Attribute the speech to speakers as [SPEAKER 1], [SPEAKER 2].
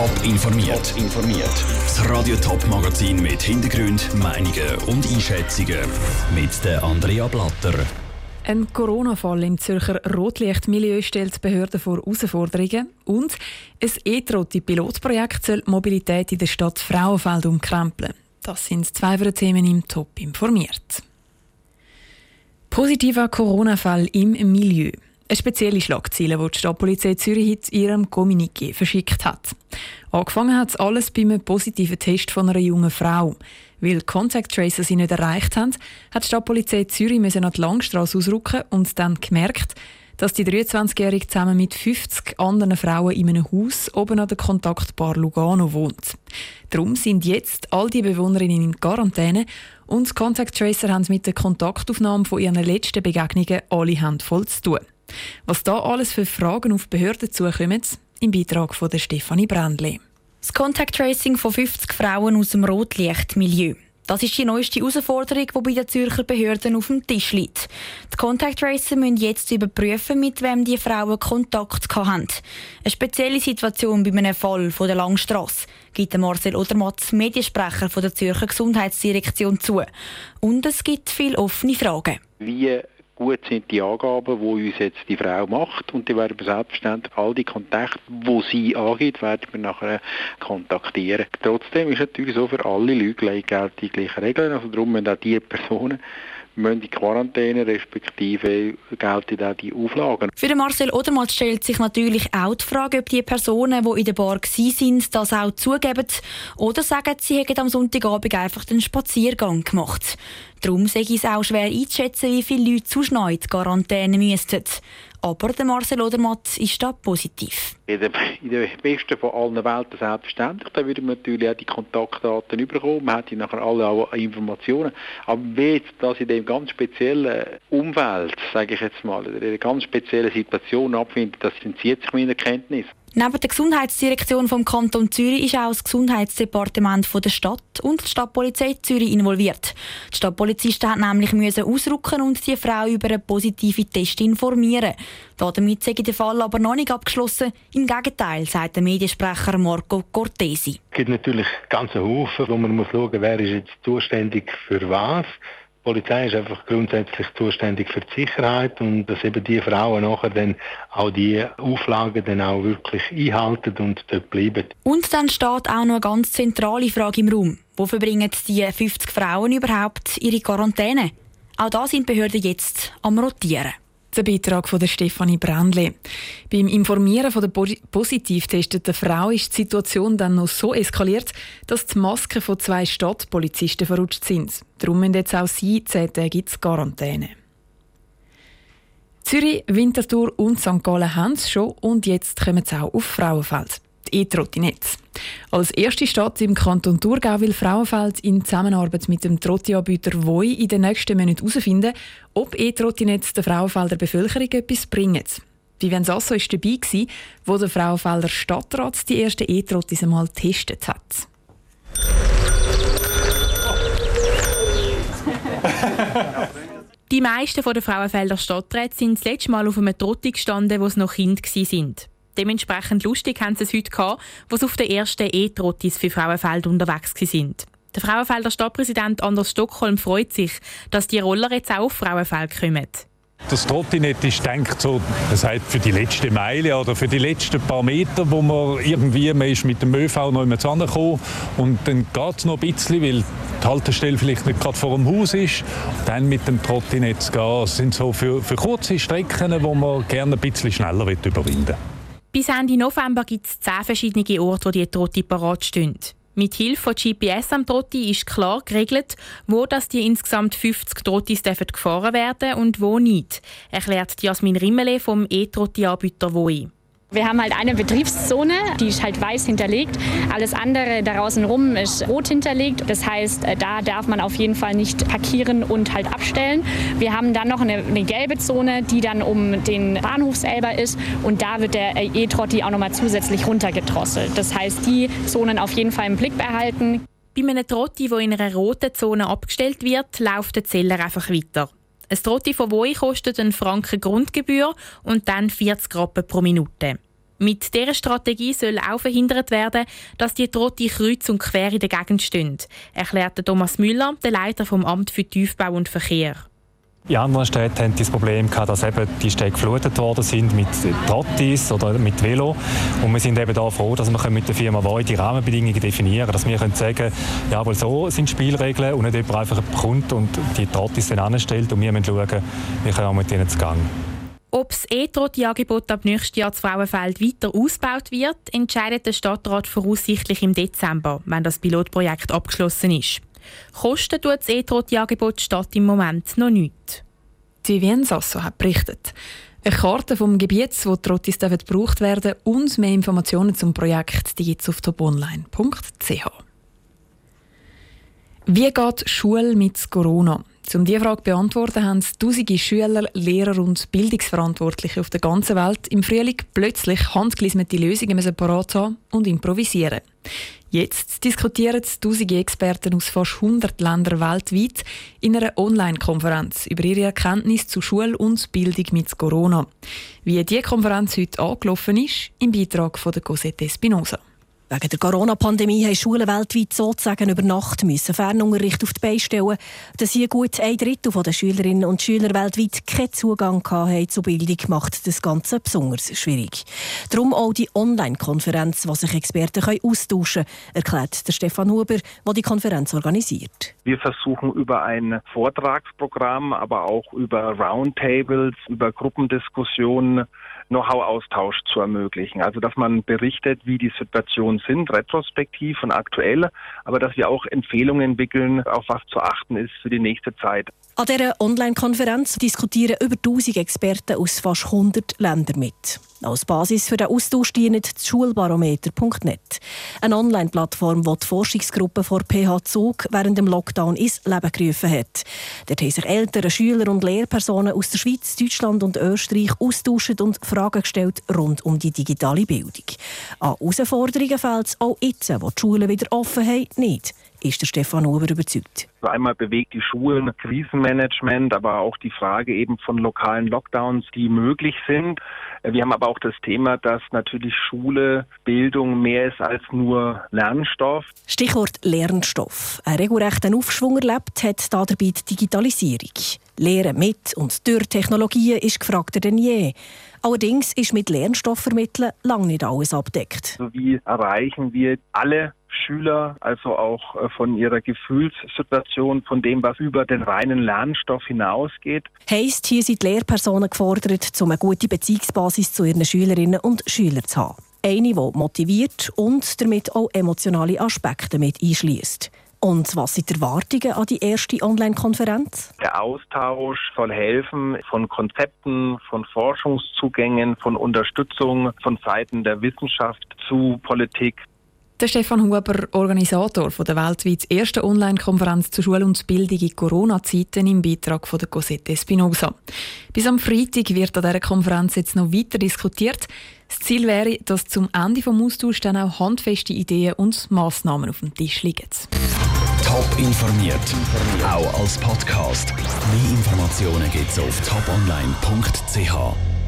[SPEAKER 1] Top informiert. informiert. Das Radio Top Magazin mit Hintergrund, Meinungen und Einschätzungen mit der Andrea Blatter.
[SPEAKER 2] Ein Corona-Fall im Zürcher Rotlichtmilieu stellt Behörden vor Herausforderungen und ein E-Trotti-Pilotprojekt soll Mobilität in der Stadt Frauenfeld umkrempeln. Das sind zwei Themen im Top informiert. Positiver Corona-Fall im Milieu. Eine spezielle Schlagzeile, die die Stadtpolizei Zürich in ihrem Kommuniqué verschickt hat. Angefangen hat alles bei einem positiven Test von einer jungen Frau. Weil Contact Tracer sie nicht erreicht haben, hat die Stadtpolizei Zürich an die Langstrasse ausrücken und dann gemerkt, dass die 23-Jährige zusammen mit 50 anderen Frauen in einem Haus oben an der Kontaktbar Lugano wohnt. Darum sind jetzt all die Bewohnerinnen in Quarantäne und die Contact Tracer haben mit der Kontaktaufnahme von ihren letzten Begegnungen alle Hände voll zu tun. Was da alles für Fragen auf Behörden zukommen, im Beitrag von der Stefanie Brändli.
[SPEAKER 3] Das Contact Tracing von 50 Frauen aus dem Rotlichtmilieu. Das ist die neueste Herausforderung, die bei den Zürcher Behörden auf dem Tisch liegt. Die Contact Tracer müssen jetzt überprüfen, mit wem die Frauen Kontakt hatten. Eine spezielle Situation bei einem Fall von der Langstrasse gibt Marcel Odermatt, Mediensprecher von der Zürcher Gesundheitsdirektion, zu. Und es gibt viele offene Fragen.
[SPEAKER 4] Wie gut sind die Angaben, die uns jetzt die Frau macht und die werden wir selbstverständlich all die Kontakte, wo sie angeht, werden wir nachher kontaktieren. Trotzdem ist natürlich so für alle Leute gelten die gleichen Regeln, also darum müssen auch die Personen müssen in Quarantäne, respektive gelten auch die Auflagen.
[SPEAKER 3] Für Marcel Odermatt stellt sich natürlich auch die Frage, ob die Personen, die in der Bar waren, das auch zugeben oder sagen, sie hätten am Sonntagabend einfach den Spaziergang gemacht. Darum sei es auch schwer einzuschätzen, wie viele Leute zu noch Quarantäne müssten. Aber der Marcel Odermatt ist da positiv.
[SPEAKER 4] In der, besten von allen Welten selbstverständlich. Da würden wir natürlich auch die Kontaktdaten bekommen. Man hätte nachher alle Informationen. Aber wie das in dem ganz speziellen Umfeld, sage ich jetzt mal, in einer ganz speziellen Situation abfindet, das entzieht sich meiner Kenntnis.
[SPEAKER 3] Neben der Gesundheitsdirektion vom Kanton Zürich ist auch das Gesundheitsdepartement der Stadt und die Stadtpolizei Zürich involviert. Die Stadtpolizisten mussten nämlich ausrücken und die Frau über einen positiven Test informieren. Damit sei der Fall aber noch nicht abgeschlossen. Im Gegenteil, sagt der Mediensprecher Marco Cortesi.
[SPEAKER 5] Es gibt natürlich ganze Haufen, wo man muss schauen, wer ist jetzt zuständig für was. Die Polizei ist einfach grundsätzlich zuständig für die Sicherheit und dass eben die Frauen nachher dann auch die Auflagen dann auch wirklich einhalten und dort bleiben.
[SPEAKER 3] Und dann steht auch noch eine ganz zentrale Frage im Raum. Wo verbringen die 50 Frauen überhaupt ihre Quarantäne? Auch da sind Behörden jetzt am Rotieren.
[SPEAKER 2] Der Beitrag von der Stefanie Brändli. Beim Informieren von der positiv testeten Frau ist die Situation dann noch so eskaliert, dass die Masken von zwei Stadtpolizisten verrutscht sind. Darum müssen jetzt auch sie zehn Tage Quarantäne. Zürich, Winterthur und St. Gallen haben es schon und jetzt kommen sie auch auf Frauenfeld die E-Trottinette. Als erste Stadt im Kanton Thurgau will Frauenfeld in Zusammenarbeit mit dem Trotti-Anbieter Voi in den nächsten Monaten herausfinden, ob E-Trottinetz der Frauenfelder Bevölkerung etwas bringen. Vivian Sasso war dabei, wo der Frauenfelder Stadtrat die ersten E-Trottis einmal getestet hat.
[SPEAKER 6] Die meisten der Frauenfelder Stadträte sind das letzte Mal auf einem Trotti gestanden, wo sie noch Kind waren. Dementsprechend lustig haben sie es heute gehabt, wo sie auf den ersten E-Trottis für Frauenfeld unterwegs sind. Der Frauenfelder Stadtpräsident Anders Stockholm freut sich, dass die Roller jetzt auch auf Frauenfeld kommen.
[SPEAKER 7] Das Trottinett ist denkt so, das heißt für die letzte Meile oder für die letzten paar Meter, wo man irgendwie man ist mit dem ÖV noch immer zusammengekommen und dann geht es noch ein bisschen, weil die Haltestelle vielleicht nicht gerade vor dem Haus ist. Dann mit dem Trottinett zu gehen, das sind so für, für kurze Strecken, wo man gerne ein bisschen schneller überwinden will.
[SPEAKER 6] Bis Ende November gibt es zehn verschiedene Orte, wo die Trotti parat stehen. Mit Hilfe von GPS am Trotti ist klar geregelt, wo das die insgesamt 50 Trottis gefahren werden und wo nicht, erklärt Jasmin Rimmele vom E-Trotti-Anbieter WOI.
[SPEAKER 8] Wir haben halt eine Betriebszone, die ist halt weiß hinterlegt. Alles andere da draußen rum ist rot hinterlegt. Das heißt, äh, da darf man auf jeden Fall nicht parkieren und halt abstellen. Wir haben dann noch eine, eine gelbe Zone, die dann um den Bahnhof selber ist. Und da wird der E-Trotti auch nochmal zusätzlich runtergedrosselt. Das heißt, die Zonen auf jeden Fall im Blick behalten.
[SPEAKER 6] Bei einem Trotti, der in einer roten Zone abgestellt wird, läuft der Zeller einfach weiter. Ein Trotti von Voi kostet einen Franken Grundgebühr und dann 40 Rappen pro Minute. Mit dieser Strategie soll auch verhindert werden, dass die Trotti kreuz und quer in der Gegend stehen, erklärte Thomas Müller, der Leiter vom Amt für Tiefbau und Verkehr.
[SPEAKER 9] In anderen Städten hatten das Problem gehabt, dass eben die Städte geflutet worden sind mit Trottis oder mit Velo. Und wir sind eben da froh, dass wir mit der Firma Void die Rahmenbedingungen definieren können. Dass wir können sagen jawohl, so sind die Spielregeln und nicht jemand einfach kommt und die Trottis dann anstellt und wir müssen schauen, wie können wir mit ihnen zu Gang.
[SPEAKER 6] Ob das E-Troti-Angebot ab nächstes Jahr zu Frauenfeld weiter ausgebaut wird, entscheidet der Stadtrat voraussichtlich im Dezember, wenn das Pilotprojekt abgeschlossen ist. Kosten tut das E-Troti-Angebot Stadt im Moment noch nichts.
[SPEAKER 2] Die Vien Sasso hat berichtet. Eine Karte vom Gebiet, wo die Trottis gebraucht werden und mehr Informationen zum Projekt gibt es auf toponline.ch. Wie geht Schule mit Corona? Um diese Frage zu beantworten, haben tausende Schüler, Lehrer und Bildungsverantwortliche auf der ganzen Welt im Frühling plötzlich handgelismete Lösungen parat haben und improvisieren. Jetzt diskutieren tausende Experten aus fast 100 Ländern weltweit in einer Online-Konferenz über ihre Erkenntnisse zu Schul- und Bildung mit Corona. Wie diese Konferenz heute angelaufen ist, im Beitrag von der Cosette Espinosa.
[SPEAKER 10] Wegen der Corona-Pandemie haben Schulen weltweit sozusagen über Nacht müssen Fernunterricht auf die Beine stellen, dass hier gut ein Drittel der Schülerinnen und Schüler weltweit keinen Zugang haben zur Bildung, macht das Ganze besonders schwierig. Darum auch die Online-Konferenz, wo sich Experten austauschen können, erklärt der Stefan Huber, der die Konferenz organisiert.
[SPEAKER 11] Wir versuchen über ein Vortragsprogramm, aber auch über Roundtables, über Gruppendiskussionen Know-how-Austausch zu ermöglichen. Also dass man berichtet, wie die Situationen sind, retrospektiv und aktuell, aber dass wir auch Empfehlungen entwickeln, auf was zu achten ist für die nächste Zeit.
[SPEAKER 10] An dieser Online-Konferenz diskutieren über 1000 Experten aus fast 100 Ländern mit. Als Basis für den Austausch dient schulbarometer.net, eine Online-Plattform, die die Forschungsgruppe vor PH Zug während dem Lockdown ins Leben gerufen hat. Dort haben sich Eltern, Schüler und Lehrpersonen aus der Schweiz, Deutschland und Österreich austauscht und Fragen gestellt rund um die digitale Bildung. An Herausforderungen fällt es auch jetzt, wo die Schulen wieder offen haben, nicht ist der Stefan Huber überzeugt.
[SPEAKER 11] Einmal bewegt die Schulen Krisenmanagement, aber auch die Frage eben von lokalen Lockdowns, die möglich sind. Wir haben aber auch das Thema, dass natürlich Schule, Bildung mehr ist als nur Lernstoff.
[SPEAKER 10] Stichwort Lernstoff. Ein regelrechter Aufschwung erlebt hat dabei die Digitalisierung. Lehren mit und durch Technologien ist gefragter denn je. Allerdings ist mit Lernstoffvermitteln lang nicht alles abdeckt.
[SPEAKER 11] Also wie erreichen wir alle Schüler, also auch äh, von ihrer Gefühlssituation, von dem, was über den reinen Lernstoff hinausgeht.
[SPEAKER 10] Heißt, hier sind die Lehrpersonen gefordert, um eine gute Beziehungsbasis zu ihren Schülerinnen und Schülern zu haben. Eine, die motiviert und damit auch emotionale Aspekte mit einschließt. Und was sind die Erwartungen an die erste Online-Konferenz?
[SPEAKER 11] Der Austausch soll helfen von Konzepten, von Forschungszugängen, von Unterstützung von Seiten der Wissenschaft zu Politik.
[SPEAKER 2] Der Stefan Huber, Organisator der weltweit ersten Online-Konferenz zur Schule und Bildung in Corona-Zeiten im Beitrag von der Cosette Espinosa. Bis am Freitag wird an dieser Konferenz jetzt noch weiter diskutiert. Das Ziel wäre, dass zum Ende des Austauschs dann auch handfeste Ideen und Massnahmen auf dem Tisch liegen.
[SPEAKER 1] Top informiert, auch als Podcast. Mehr Informationen gibt es auf toponline.ch.